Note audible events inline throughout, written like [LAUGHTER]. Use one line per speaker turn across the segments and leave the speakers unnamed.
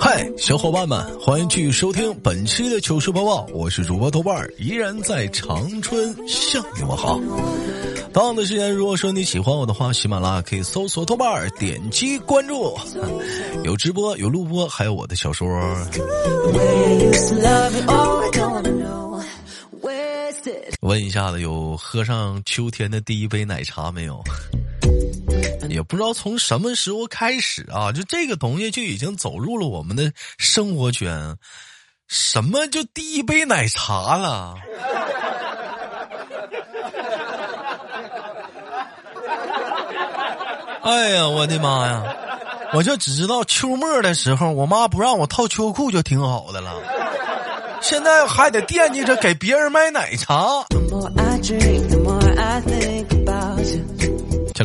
嗨，小伙伴们，欢迎继续收听本期的糗事播报，我是主播豆瓣儿，依然在长春向你们好。同样的时间，如果说你喜欢我的话，喜马拉雅可以搜索豆瓣儿，点击关注，有直播，有录播，还有我的小说。问一下子，有喝上秋天的第一杯奶茶没有？也不知道从什么时候开始啊，就这个东西就已经走入了我们的生活圈。什么就第一杯奶茶了？哎呀，我的妈呀！我就只知道秋末的时候，我妈不让我套秋裤就挺好的了。现在还得惦记着给别人买奶茶。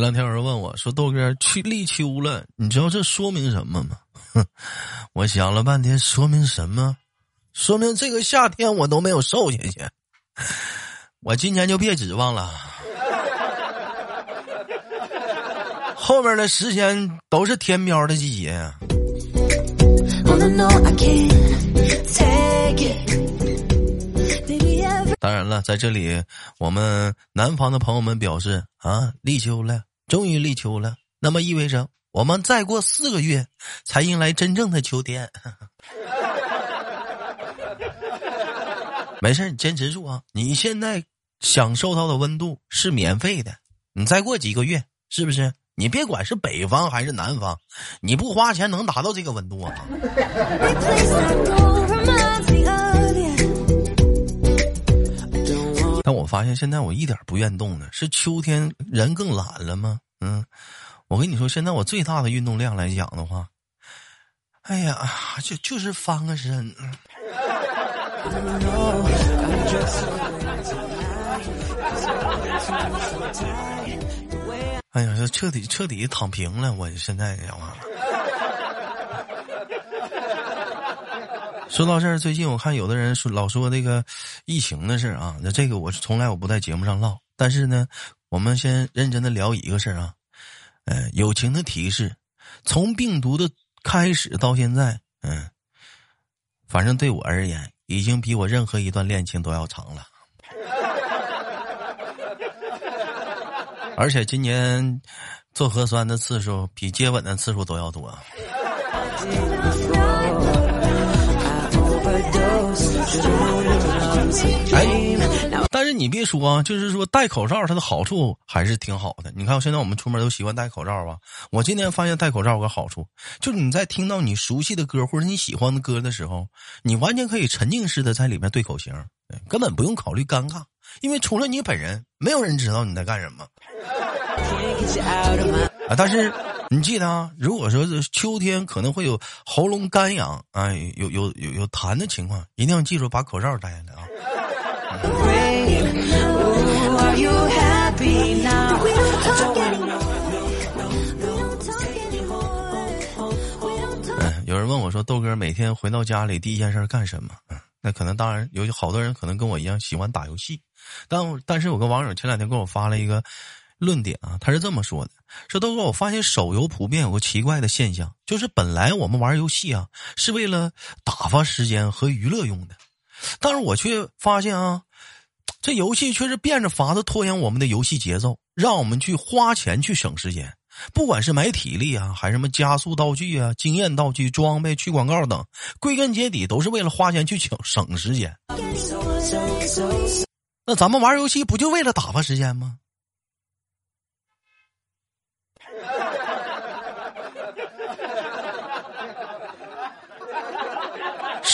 前两天有人问我说：“豆哥去立秋了，你知道这说明什么吗？”哼，[LAUGHS] 我想了半天，说明什么？说明这个夏天我都没有瘦下去。我今年就别指望了，[LAUGHS] 后面的时间都是填喵的季节。当然了，在这里，我们南方的朋友们表示啊，立秋了，终于立秋了，那么意味着我们再过四个月才迎来真正的秋天。[LAUGHS] 没事，你坚持住啊！你现在享受到的温度是免费的，你再过几个月，是不是？你别管是北方还是南方，你不花钱能达到这个温度啊？但我发现现在我一点不愿动了，是秋天人更懒了吗？嗯，我跟你说，现在我最大的运动量来讲的话，哎呀，就就是翻个身。哎呀，这彻底彻底躺平了，我现在讲话。说到这儿，最近我看有的人说老说那个疫情的事啊，那这个我从来我不在节目上唠。但是呢，我们先认真的聊一个事儿啊，呃，友情的提示，从病毒的开始到现在，嗯，反正对我而言，已经比我任何一段恋情都要长了。而且今年做核酸的次数比接吻的次数都要多。[LAUGHS] 哎，但是你别说啊，就是说戴口罩它的好处还是挺好的。你看现在我们出门都习惯戴口罩吧？我今天发现戴口罩有个好处，就是你在听到你熟悉的歌或者你喜欢的歌的时候，你完全可以沉浸式的在里面对口型，根本不用考虑尴尬，因为除了你本人，没有人知道你在干什么。啊，但是。你记得啊？如果说是秋天可能会有喉咙干痒啊，有有有有痰的情况，一定要记住把口罩戴下来啊。嗯，有人问我说：“豆哥每天回到家里第一件事干什么？”嗯，那可能当然有好多人可能跟我一样喜欢打游戏，但但是有个网友前两天给我发了一个。论点啊，他是这么说的：说豆哥，我发现手游普遍有个奇怪的现象，就是本来我们玩游戏啊是为了打发时间和娱乐用的，但是我却发现啊，这游戏却是变着法子拖延我们的游戏节奏，让我们去花钱去省时间，不管是买体力啊，还是什么加速道具啊、经验道具、装备、去广告等，归根结底都是为了花钱去省省时间。那咱们玩游戏不就为了打发时间吗？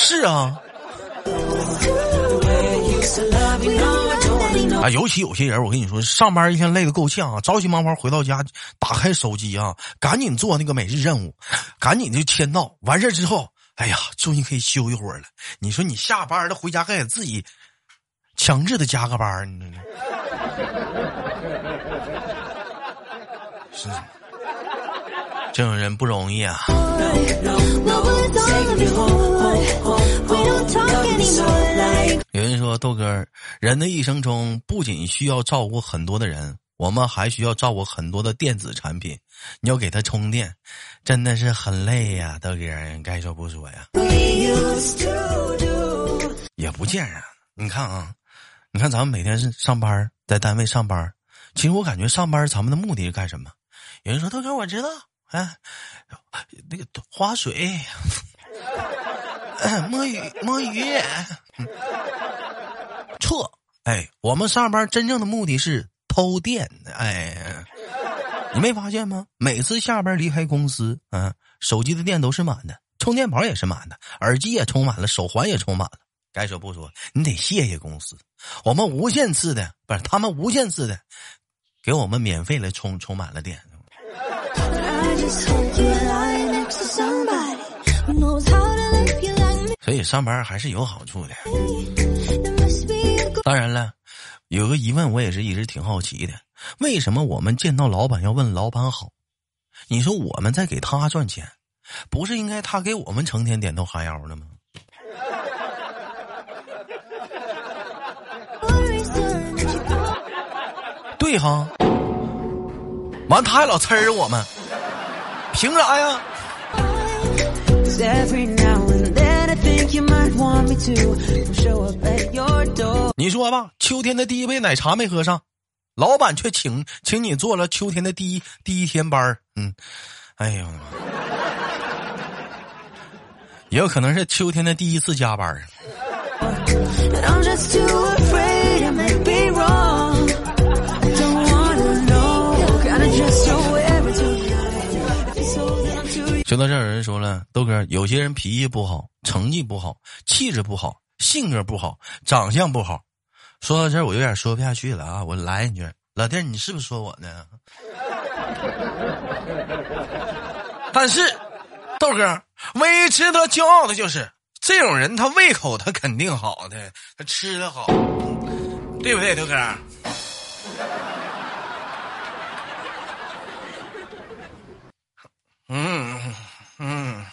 是啊，啊，尤其有些人，我跟你说，上班一天累得够呛啊，着急忙慌回到家，打开手机啊，赶紧做那个每日任务，赶紧就签到，完事之后，哎呀，终于可以休一会儿了。你说你下班了回家还得自己强制的加个班，你这是。这种人不容易啊。有人说豆哥，人的一生中不仅需要照顾很多的人，我们还需要照顾很多的电子产品，你要给它充电，真的是很累呀，豆哥，该说不说呀。也不见人，你看啊，你看咱们每天是上班，在单位上班，其实我感觉上班咱们的目的是干什么？有人说豆哥，我知道，哎，那个划水，摸鱼，摸鱼，错。哎，我们上班真正的目的是偷电。哎，你没发现吗？每次下班离开公司，嗯，手机的电都是满的，充电宝也是满的，耳机也充满了，手环也充满了。该说不说，你得谢谢公司，我们无限次的不是他们无限次的给我们免费的充充满了电。所以上班还是有好处的。当然了，有个疑问，我也是一直挺好奇的，为什么我们见到老板要问老板好？你说我们在给他赚钱，不是应该他给我们成天点头哈腰的吗？对哈，完他还老呲儿我们，凭啥呀？你说吧，秋天的第一杯奶茶没喝上，老板却请请你做了秋天的第一第一天班嗯，哎呀，也有可能是秋天的第一次加班说到这儿，有人说了，豆哥，有些人脾气不好，成绩不好，气质不好，性格不好，长相不好。说到这儿，我有点说不下去了啊！我来一句，老弟，你是不是说我呢？[LAUGHS] 但是，豆哥，唯一值得骄傲的就是这种人，他胃口他肯定好的，他吃的好，对不对，豆哥？嗯嗯。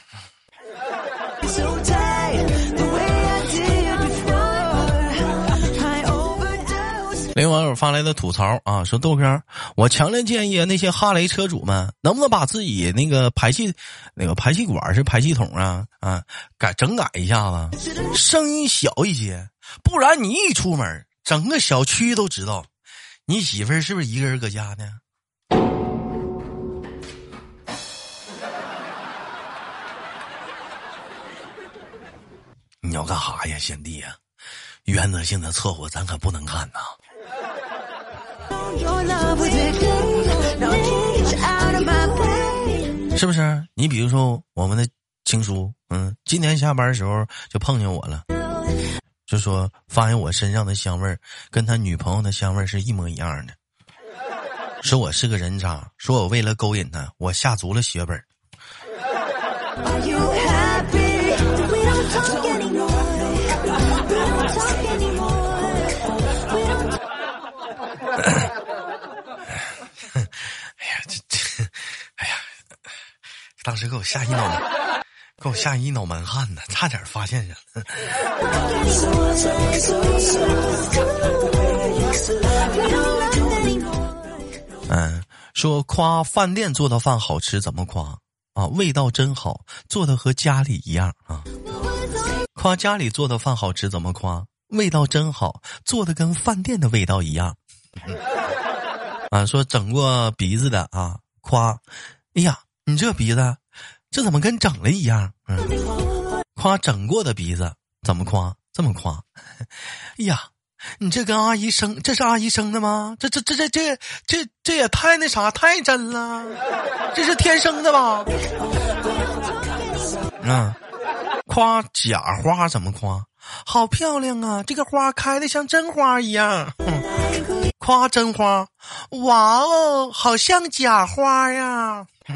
有网友发来的吐槽啊，说豆哥，我强烈建议那些哈雷车主们，能不能把自己那个排气，那个排气管是排气筒啊啊，改整改一下子，声音小一些，不然你一出门，整个小区都知道，你媳妇儿是不是一个人搁家呢？你要干哈呀，贤弟呀？原则性的错误咱可不能干呐。是不是？你比如说我们的情书，嗯，今天下班的时候就碰见我了，就说发现我身上的香味儿跟他女朋友的香味儿是一模一样的，说我是个人渣，说我为了勾引他，我下足了血本。时给我吓一脑，给我吓一脑门汗呢，差点发现人。嗯，说夸饭店做的饭好吃怎么夸啊？味道真好，做的和家里一样啊。夸家里做的饭好吃怎么夸？味道真好，做的跟饭店的味道一样。啊，说整过鼻子的啊，夸，哎呀。你这鼻子，这怎么跟整了一样？嗯，夸整过的鼻子怎么夸？这么夸？[LAUGHS] 哎呀，你这跟阿姨生，这是阿姨生的吗？这这这这这这这也太那啥，太真了，这是天生的吧？嗯，夸假花怎么夸？好漂亮啊，这个花开的像真花一样。[LAUGHS] 夸真花，哇哦，好像假花呀！[LAUGHS]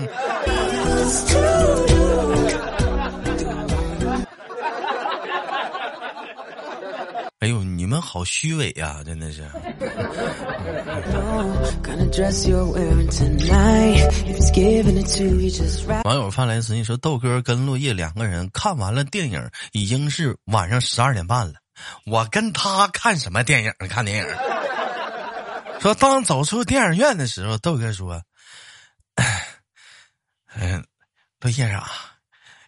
哎呦，你们好虚伪呀，真的是。网友发来私信说：“豆哥跟落叶两个人看完了电影，已经是晚上十二点半了。我跟他看什么电影？看电影。”说当走出电影院的时候，豆哥说：“嗯，落叶啊，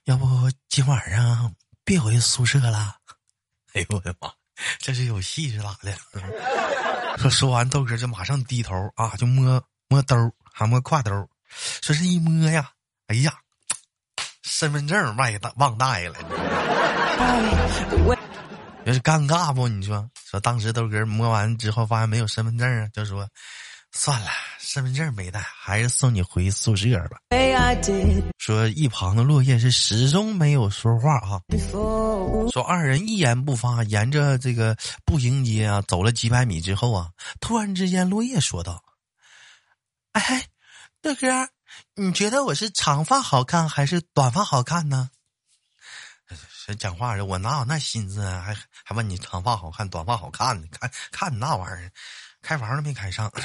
要不今晚上别回宿舍了。[LAUGHS] ”哎呦我的妈，这是有戏是咋的？[LAUGHS] 说说完，豆哥就马上低头啊，就摸摸兜，还摸挎兜，说是一摸呀，哎呀，身份证忘带忘带了。[LAUGHS] 这是尴尬不？你说说，当时豆哥摸完之后，发现没有身份证啊，就说算了，身份证没带，还是送你回宿舍吧。说一旁的落叶是始终没有说话啊。说二人一言不发，沿着这个步行街啊走了几百米之后啊，突然之间落叶说道：“哎，豆哥，你觉得我是长发好看还是短发好看呢？”讲话的，我哪有那心思啊？还还问你长发好看，短发好看呢？看看你那玩意儿，开房都没开上。[LAUGHS]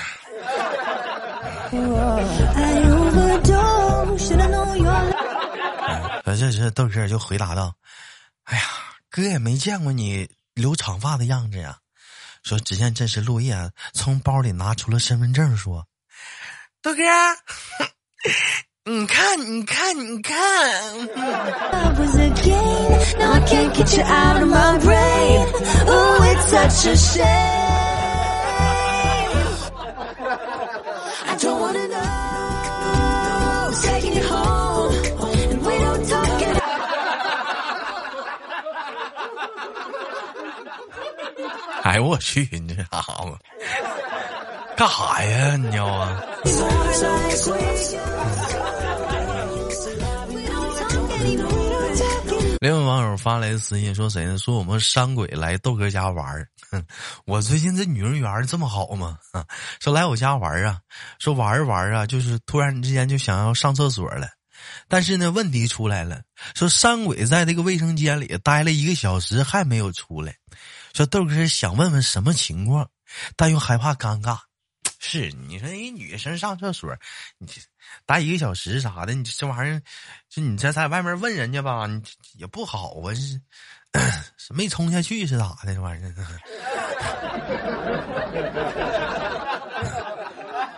这这这豆哥就回答道：“哎呀，哥也没见过你留长发的样子呀。”说，只见这时落叶从包里拿出了身份证，说：“豆哥。”你看，你看，你看。[LAUGHS] 哎呦我去，你这家伙干啥呀？你要啊？另外网友发来的私信说谁呢？说我们山鬼来豆哥家玩儿。[LAUGHS] 我最近这女人缘这么好吗？啊 [LAUGHS] 说来我家玩儿啊，说玩儿玩儿啊，就是突然之间就想要上厕所了。但是呢，问题出来了，说山鬼在这个卫生间里待了一个小时还没有出来。说豆哥想问问什么情况，但又害怕尴尬。是你说一女生上厕所，你待一个小时啥的，你这玩意儿，就你这在外面问人家吧，你也不好啊，是 [COUGHS] 没冲下去是咋的？这玩意儿，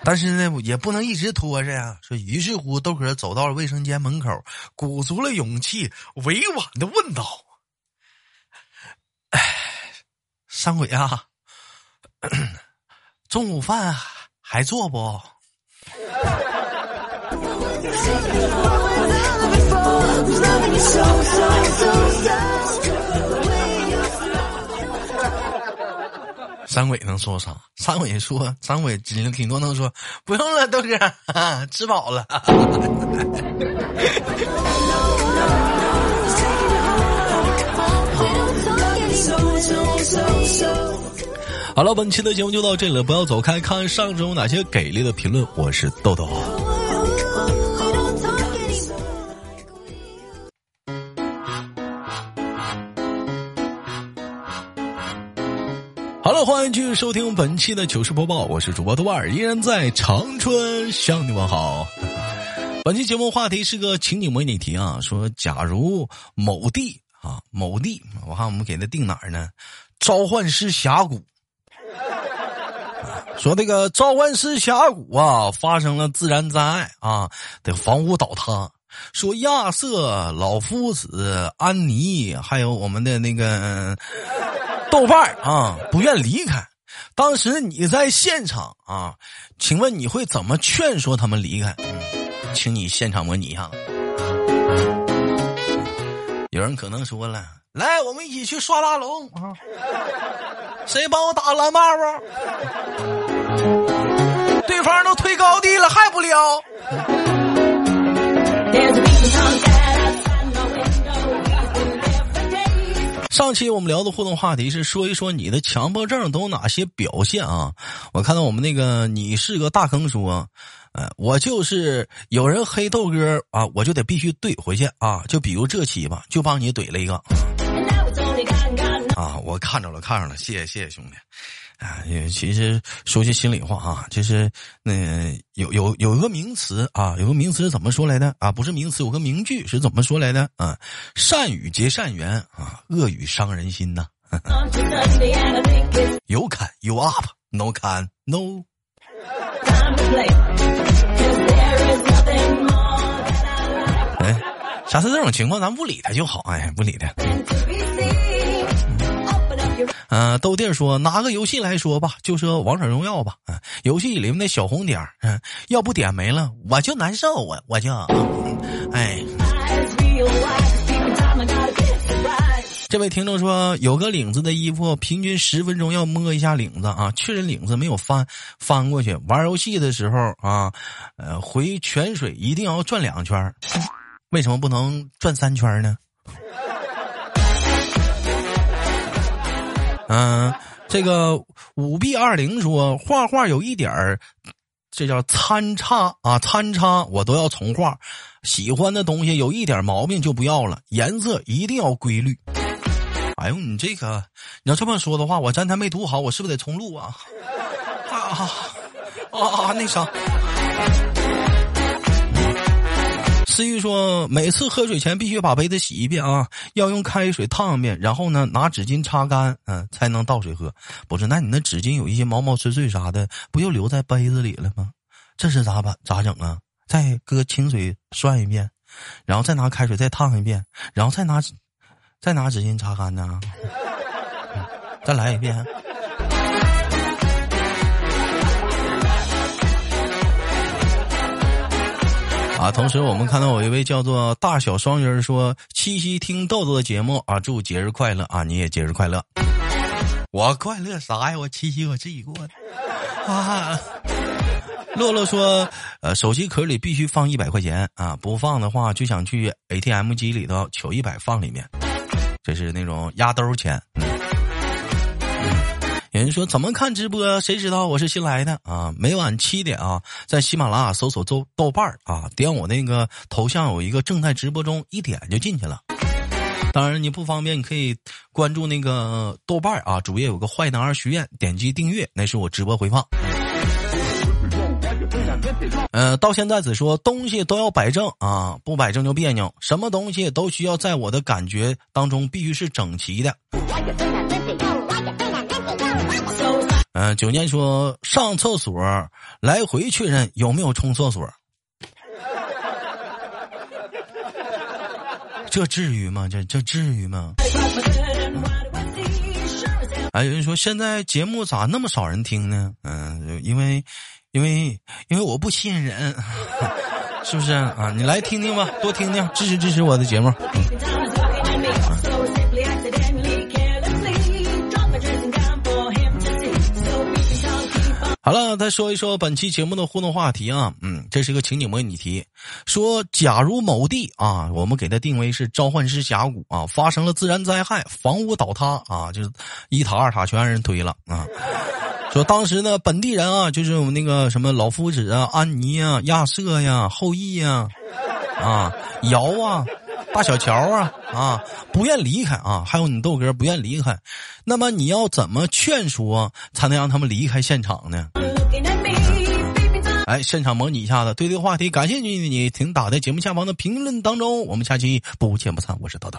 [COUGHS] 但是呢，也不能一直拖着呀。说，于是乎，豆哥走到了卫生间门口，鼓足了勇气，委婉的问道：“ [COUGHS] 哎，山鬼啊，中午饭。”还做不？[LAUGHS] 三鬼能说啥？三鬼说，三鬼顶顶多能说不用了，豆哥，吃饱了。[LAUGHS] 好了，本期的节目就到这里了，不要走开，看上周哪些给力的评论。我是豆豆。好了，欢迎继续收听本期的糗事播报，我是主播豆瓣，依然在长春向你们好。本期节目话题是个情景模拟题啊，说假如某地啊某地，我看我们给它定哪儿呢？召唤师峡谷。说这个召唤师峡谷啊，发生了自然灾害啊，的房屋倒塌。说亚瑟、老夫子、安妮，还有我们的那个 [LAUGHS] 豆瓣啊，不愿离开。当时你在现场啊，请问你会怎么劝说他们离开？请你现场模拟一下。有人可能说了，来，我们一起去刷大龙啊。谁帮我打蓝帽啊？推高地了，还不撩？上期我们聊的互动话题是说一说你的强迫症都有哪些表现啊？我看到我们那个你是个大坑说，呃，我就是有人黑豆哥啊，我就得必须怼回去啊！就比如这期吧，就帮你怼了一个。啊，我看着了，看着了，谢谢谢谢兄弟，啊，也其实说句心里话啊，就是那有有有一个名词啊，有个名词怎么说来的啊？不是名词，有个名句是怎么说来的啊？善语结善缘啊，恶语伤人心呐。[LAUGHS] 有砍有 up，no 砍 no 哎，下次这种情况咱不理他就好，哎，不理他。嗯，豆弟说拿个游戏来说吧，就说王者荣耀吧。嗯，游戏里面的小红点嗯，要不点没了我就难受，我我就，哎。这位听众说，有个领子的衣服，平均十分钟要摸一下领子啊，确认领子没有翻翻过去。玩游戏的时候啊，呃，回泉水一定要转两圈，为什么不能转三圈呢？嗯，这个五 B 二零说画画有一点儿，这叫参差啊，参差我都要重画。喜欢的东西有一点毛病就不要了，颜色一定要规律。哎呦，你这个你要这么说的话，我刚才没读好，我是不是得重录啊？啊啊啊！那啥，思玉说，每次喝水前必须把杯子洗一遍啊，要用开水烫一遍，然后呢拿纸巾擦干，嗯，才能倒水喝。不是，那你那纸巾有一些毛毛碎碎啥的，不就留在杯子里了吗？这是咋办？咋整啊？再搁清水涮一遍，然后再拿开水再烫一遍，然后再拿。再拿纸巾擦干呢？再来一遍。啊！同时，我们看到有一位叫做大小双人说：“七夕听豆豆的节目啊，祝节日快乐啊！你也节日快乐。”我快乐啥呀？我七夕我自己过的。啊！洛洛说：“呃，手机壳里必须放一百块钱啊，不放的话就想去 ATM 机里头取一百放里面。”这是那种压兜钱。有人说怎么看直播？谁知道我是新来的啊？每晚七点啊，在喜马拉雅搜索豆豆瓣啊，点我那个头像有一个正在直播中，一点就进去了。当然你不方便，你可以关注那个豆瓣啊，主页有个坏男儿许愿，点击订阅，那是我直播回放。呃，到现在只说东西都要摆正啊，不摆正就别扭。什么东西都需要在我的感觉当中必须是整齐的。嗯，九年说上厕所来回确认有没有冲厕所，[LAUGHS] 这至于吗？这这至于吗？哎，有人说现在节目咋那么少人听呢？嗯，因为。因为因为我不吸引人，[LAUGHS] 是不是啊？你来听听吧，多听听，支持支持我的节目。好了，再说一说本期节目的互动话题啊，嗯，这是一个情景模拟题，说假如某地啊，我们给它定为是召唤师峡谷啊，发生了自然灾害，房屋倒塌啊，就是一塔二塔全让人推了啊。说当时呢，本地人啊，就是我们那个什么老夫子啊、安妮啊、亚瑟呀、后羿呀，啊、尧啊、大小乔啊，啊，不愿离开啊，还有你豆哥不愿离开，那么你要怎么劝说才能让他们离开现场呢？哎，现场模拟一下子，对这个话题感兴趣的你，请打在节目下方的评论当中，我们下期不见不散。我是豆豆。